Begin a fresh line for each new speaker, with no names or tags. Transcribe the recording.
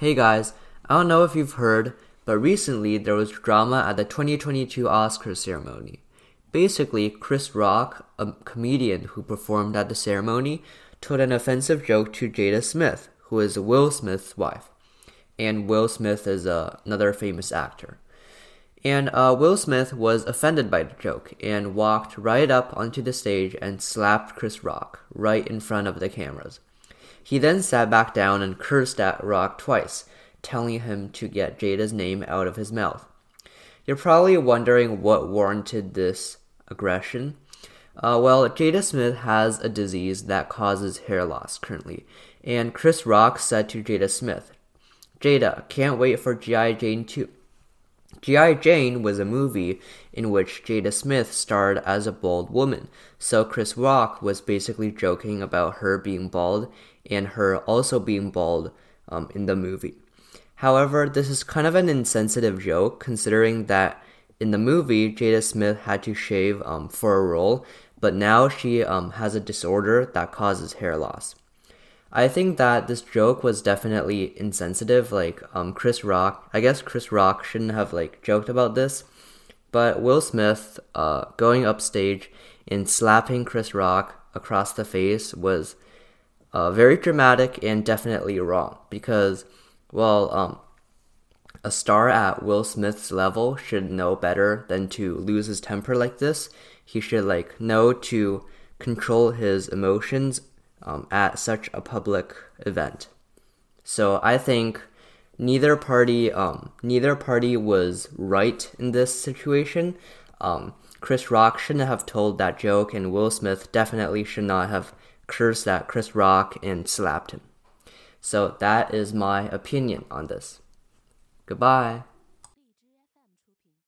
Hey guys, I don't know if you've heard, but recently there was drama at the 2022 Oscars ceremony. Basically, Chris Rock, a comedian who performed at the ceremony, told an offensive joke to Jada Smith, who is Will Smith's wife. And Will Smith is uh, another famous actor. And uh, Will Smith was offended by the joke and walked right up onto the stage and slapped Chris Rock right in front of the cameras. He then sat back down and cursed at Rock twice, telling him to get Jada's name out of his mouth. You're probably wondering what warranted this aggression. Uh, well, Jada Smith has a disease that causes hair loss currently, and Chris Rock said to Jada Smith, Jada, can't wait for G.I. Jane 2. G.I. Jane was a movie in which Jada Smith starred as a bald woman, so Chris Rock was basically joking about her being bald and her also being bald um, in the movie. However, this is kind of an insensitive joke considering that in the movie, Jada Smith had to shave um, for a role, but now she um, has a disorder that causes hair loss. I think that this joke was definitely insensitive. Like, um, Chris Rock, I guess Chris Rock shouldn't have like joked about this, but Will Smith, uh, going upstage and slapping Chris Rock across the face was uh, very dramatic and definitely wrong because, well, um, a star at Will Smith's level should know better than to lose his temper like this. He should like know to control his emotions um, at such a public event. So I think neither party um, neither party was right in this situation. Um, Chris Rock shouldn't have told that joke, and Will Smith definitely should not have cursed at Chris Rock and slapped him. So that is my opinion on this. Goodbye.